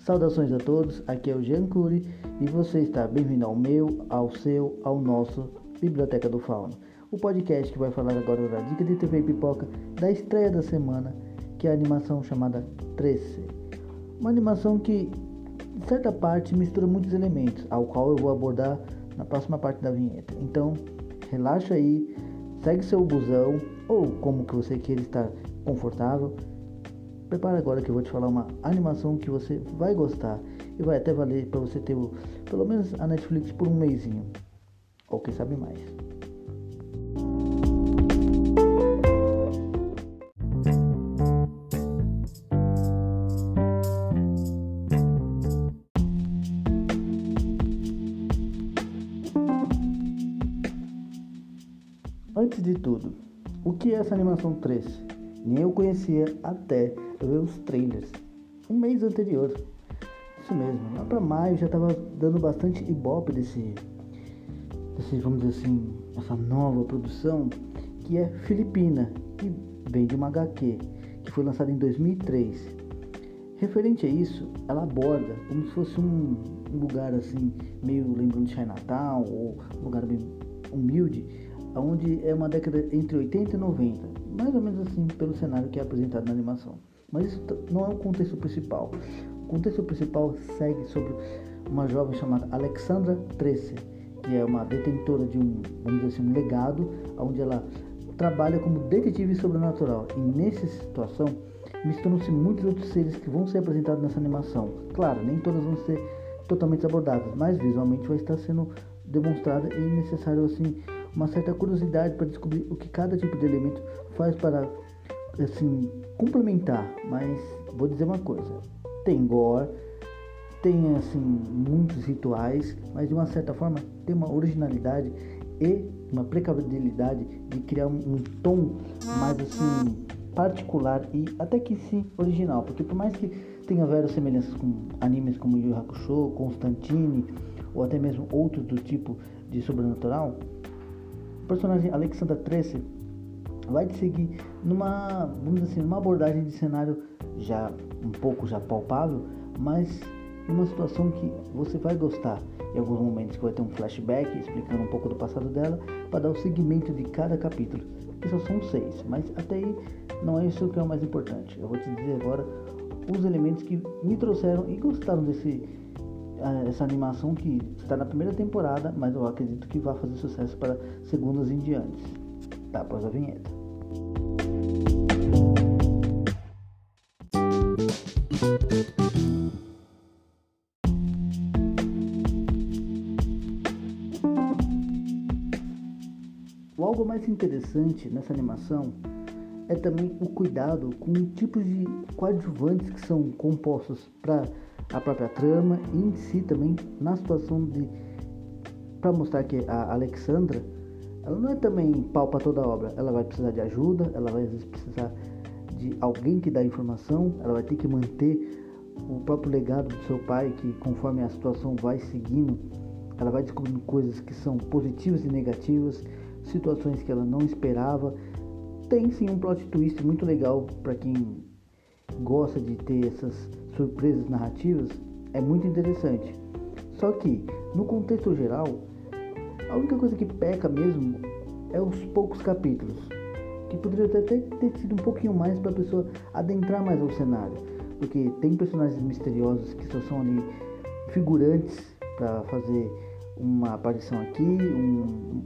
Saudações a todos, aqui é o Jean Cury e você está bem-vindo ao meu, ao seu, ao nosso Biblioteca do Fauno, o podcast que vai falar agora da dica de TV pipoca da estreia da semana, que é a animação chamada 13. Uma animação que, de certa parte, mistura muitos elementos, ao qual eu vou abordar na próxima parte da vinheta. Então, relaxa aí, segue seu busão ou como que você queira estar confortável. Prepara agora que eu vou te falar uma animação que você vai gostar e vai até valer para você ter o, pelo menos a Netflix por um mêsinho ou quem sabe mais. Antes de tudo, o que é essa animação 3? Nem eu conhecia até ver os trailers. Um mês anterior. Isso mesmo, lá para maio já estava dando bastante ibope desse, desse, vamos dizer assim, essa nova produção que é filipina e vem de uma HQ que foi lançada em 2003. Referente a isso, ela aborda como se fosse um, um lugar assim, meio lembrando de Chinatown ou um lugar bem humilde, onde é uma década entre 80 e 90, mais ou menos assim pelo cenário que é apresentado na animação. Mas isso não é o contexto principal. O contexto principal segue sobre uma jovem chamada Alexandra Trece, que é uma detentora de um, vamos dizer assim, um legado, onde ela trabalha como detetive sobrenatural. E nessa situação misturam-se muitos outros seres que vão ser apresentados nessa animação. Claro, nem todas vão ser totalmente abordadas, mas visualmente vai estar sendo demonstrada e necessário assim uma certa curiosidade para descobrir o que cada tipo de elemento faz para assim complementar. Mas vou dizer uma coisa: tem gore, tem assim muitos rituais, mas de uma certa forma tem uma originalidade e uma precabilidade de criar um, tom mais assim particular e até que sim original, porque por mais que tenha várias semelhanças com animes como Yu Hakusho, Constantine ou até mesmo outros do tipo de sobrenatural, o personagem Alexandra Tracy vai te seguir numa, vamos dizer assim, numa abordagem de cenário já um pouco já palpável, mas uma situação que você vai gostar. Em alguns momentos que vai ter um flashback explicando um pouco do passado dela para dar o seguimento de cada capítulo, que só são seis, mas até aí não é isso que é o mais importante. Eu vou te dizer agora os elementos que me trouxeram e gostaram desse uh, essa animação que está na primeira temporada, mas eu acredito que vai fazer sucesso para segundas em diante. Tá, após a vinheta. Mais interessante nessa animação é também o cuidado com tipos de coadjuvantes que são compostos para a própria trama e em si também na situação de para mostrar que a Alexandra ela não é também pau para toda a obra, ela vai precisar de ajuda, ela vai precisar de alguém que dá informação, ela vai ter que manter o próprio legado do seu pai, que conforme a situação vai seguindo, ela vai descobrindo coisas que são positivas e negativas, situações que ela não esperava. Tem sim um plot twist muito legal para quem gosta de ter essas surpresas narrativas, é muito interessante. Só que, no contexto geral, a única coisa que peca mesmo é os poucos capítulos, que poderia até ter sido um pouquinho mais para a pessoa adentrar mais ao cenário, porque tem personagens misteriosos que só são ali figurantes para fazer uma aparição aqui, um,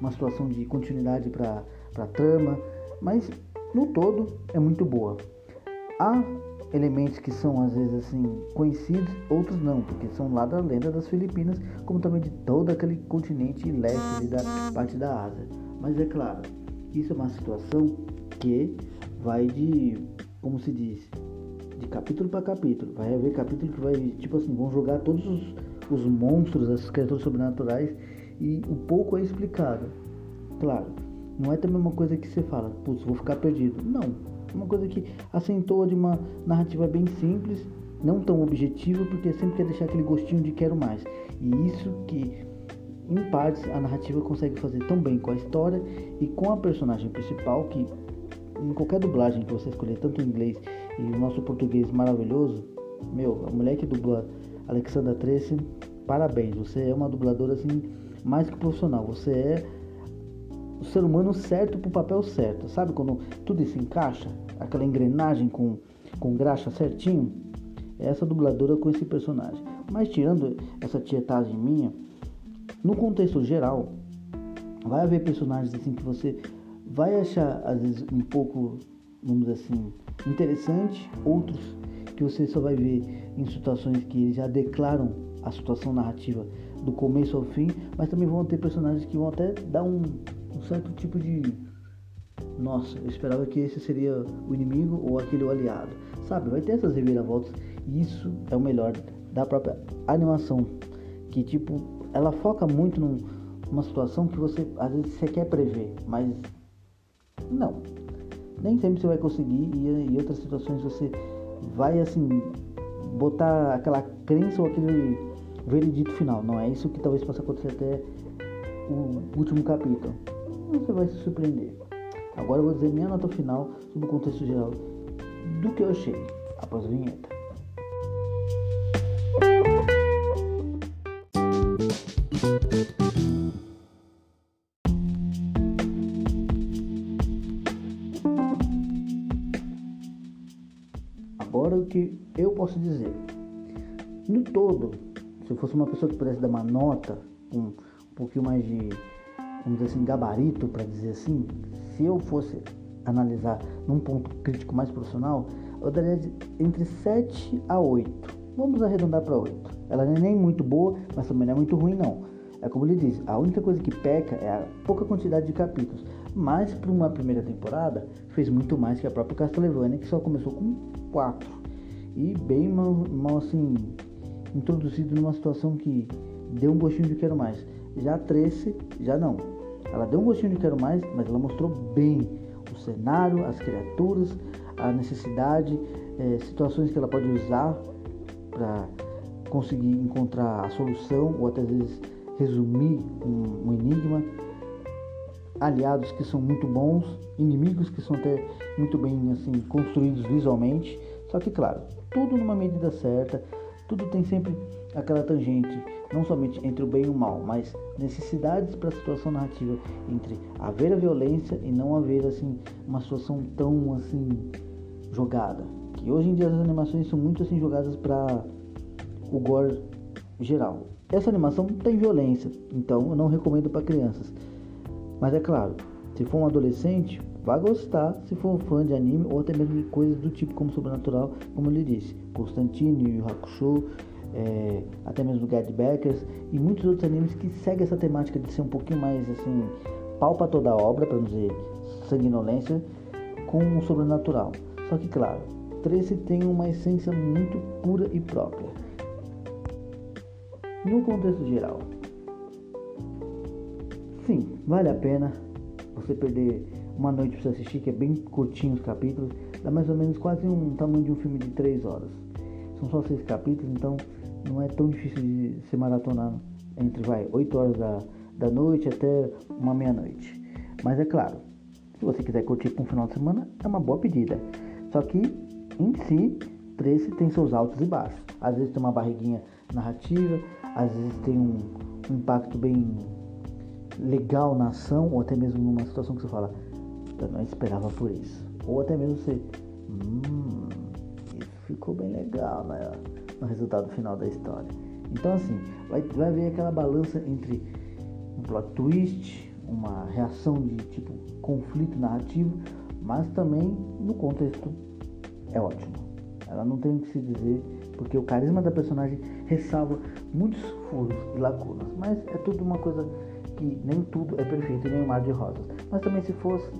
uma situação de continuidade para a trama, mas no todo é muito boa. Há elementos que são às vezes assim conhecidos, outros não, porque são lá da lenda das Filipinas, como também de todo aquele continente leste da parte da Ásia. Mas é claro, isso é uma situação que vai de, como se diz, de capítulo para capítulo. Vai haver capítulo que vai, tipo assim, vão jogar todos os, os monstros, as criaturas sobrenaturais e o pouco é explicado. Claro, não é também uma coisa que você fala, putz, vou ficar perdido. Não, uma coisa que acentua de uma narrativa bem simples, não tão objetiva, porque sempre quer deixar aquele gostinho de quero mais. E isso que, em partes, a narrativa consegue fazer tão bem com a história e com a personagem principal, que em qualquer dublagem que você escolher, tanto em inglês e o nosso português maravilhoso, meu, a mulher que dubla Alexandra Tracy, parabéns, você é uma dubladora assim mais que profissional, você é o ser humano certo pro papel certo, sabe quando tudo se encaixa, aquela engrenagem com, com graxa certinho? É essa dubladora com esse personagem. Mas tirando essa tietagem minha, no contexto geral, vai haver personagens assim que você vai achar às vezes um pouco, vamos dizer assim, interessante, outros que você só vai ver em situações que já declaram a situação narrativa do começo ao fim, mas também vão ter personagens que vão até dar um, um certo tipo de nossa, eu esperava que esse seria o inimigo ou aquele o aliado. Sabe, vai ter essas reviravoltas e isso é o melhor da própria animação. Que tipo, ela foca muito num, numa situação que você às vezes você quer prever, mas não. Nem sempre você vai conseguir e em outras situações você vai assim botar aquela crença ou aquele veredito final. Não é isso que talvez possa acontecer até o último capítulo. Você vai se surpreender. Agora eu vou dizer minha nota final sobre o contexto geral do que eu achei após a vinheta. Agora o que eu posso dizer? No todo, se eu fosse uma pessoa que pudesse dar uma nota com um pouquinho mais de, vamos dizer assim, gabarito para dizer assim, se eu fosse analisar num ponto crítico mais profissional, eu daria entre 7 a 8. Vamos arredondar para 8. Ela não é nem muito boa, mas também não é muito ruim não. É como ele diz, a única coisa que peca é a pouca quantidade de capítulos. Mas para uma primeira temporada, fez muito mais que a própria Castlevania, que só começou com 4. E bem mal, mal assim, introduzido numa situação que deu um gostinho de quero mais. Já a Trace, já não. Ela deu um gostinho de quero mais, mas ela mostrou bem o cenário, as criaturas, a necessidade, é, situações que ela pode usar para conseguir encontrar a solução ou até às vezes resumir um, um enigma. Aliados que são muito bons, inimigos que são até muito bem assim construídos visualmente. Só que claro, tudo numa medida certa, tudo tem sempre aquela tangente, não somente entre o bem e o mal, mas necessidades para a situação narrativa entre haver a violência e não haver assim uma situação tão assim jogada. Que hoje em dia as animações são muito assim jogadas para o gore geral. Essa animação tem violência, então eu não recomendo para crianças. Mas é claro, se for um adolescente, vai gostar se for um fã de anime ou até mesmo de coisas do tipo como sobrenatural, como ele disse, Constantine, Yu Hakusho, é, até mesmo Gad Backers e muitos outros animes que seguem essa temática de ser um pouquinho mais assim, pau pra toda a obra, para não dizer sanguinolência, com o sobrenatural. Só que claro, Tracy tem uma essência muito pura e própria. No contexto geral, sim, vale a pena você perder uma noite para assistir, que é bem curtinho os capítulos, dá mais ou menos quase um tamanho de um filme de 3 horas. São só seis capítulos, então não é tão difícil de se maratonar entre vai 8 horas da, da noite até uma meia-noite. Mas é claro, se você quiser curtir com um final de semana, é uma boa pedida. Só que em si, Trace tem seus altos e baixos. Às vezes tem uma barriguinha narrativa, às vezes tem um, um impacto bem legal na ação, ou até mesmo numa situação que você fala, eu não esperava por isso. Ou até mesmo você, hum, isso ficou bem legal né, no resultado final da história. Então assim, vai, vai haver aquela balança entre um plot twist, uma reação de tipo conflito narrativo, mas também no contexto é ótimo. Ela não tem o que se dizer, porque o carisma da personagem ressalva muitos furos e lacunas, mas é tudo uma coisa que nem tudo é perfeito, nem um mar de rosas. Mas também se fosse,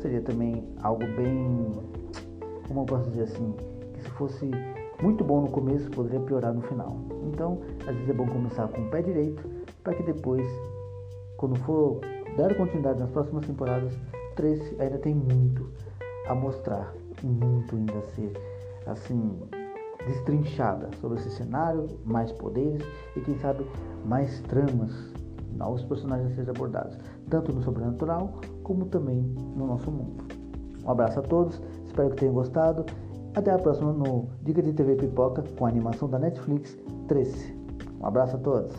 seria também algo bem, como eu posso dizer assim, que se fosse muito bom no começo, poderia piorar no final. Então, às vezes é bom começar com o pé direito, para que depois, quando for dar continuidade nas próximas temporadas, 13 ainda tem muito a mostrar muito ainda a ser assim destrinchada sobre esse cenário, mais poderes e quem sabe mais tramas, novos personagens a serem abordados, tanto no sobrenatural como também no nosso mundo. Um abraço a todos, espero que tenham gostado. Até a próxima no Dica de TV Pipoca com a animação da Netflix 13. Um abraço a todos.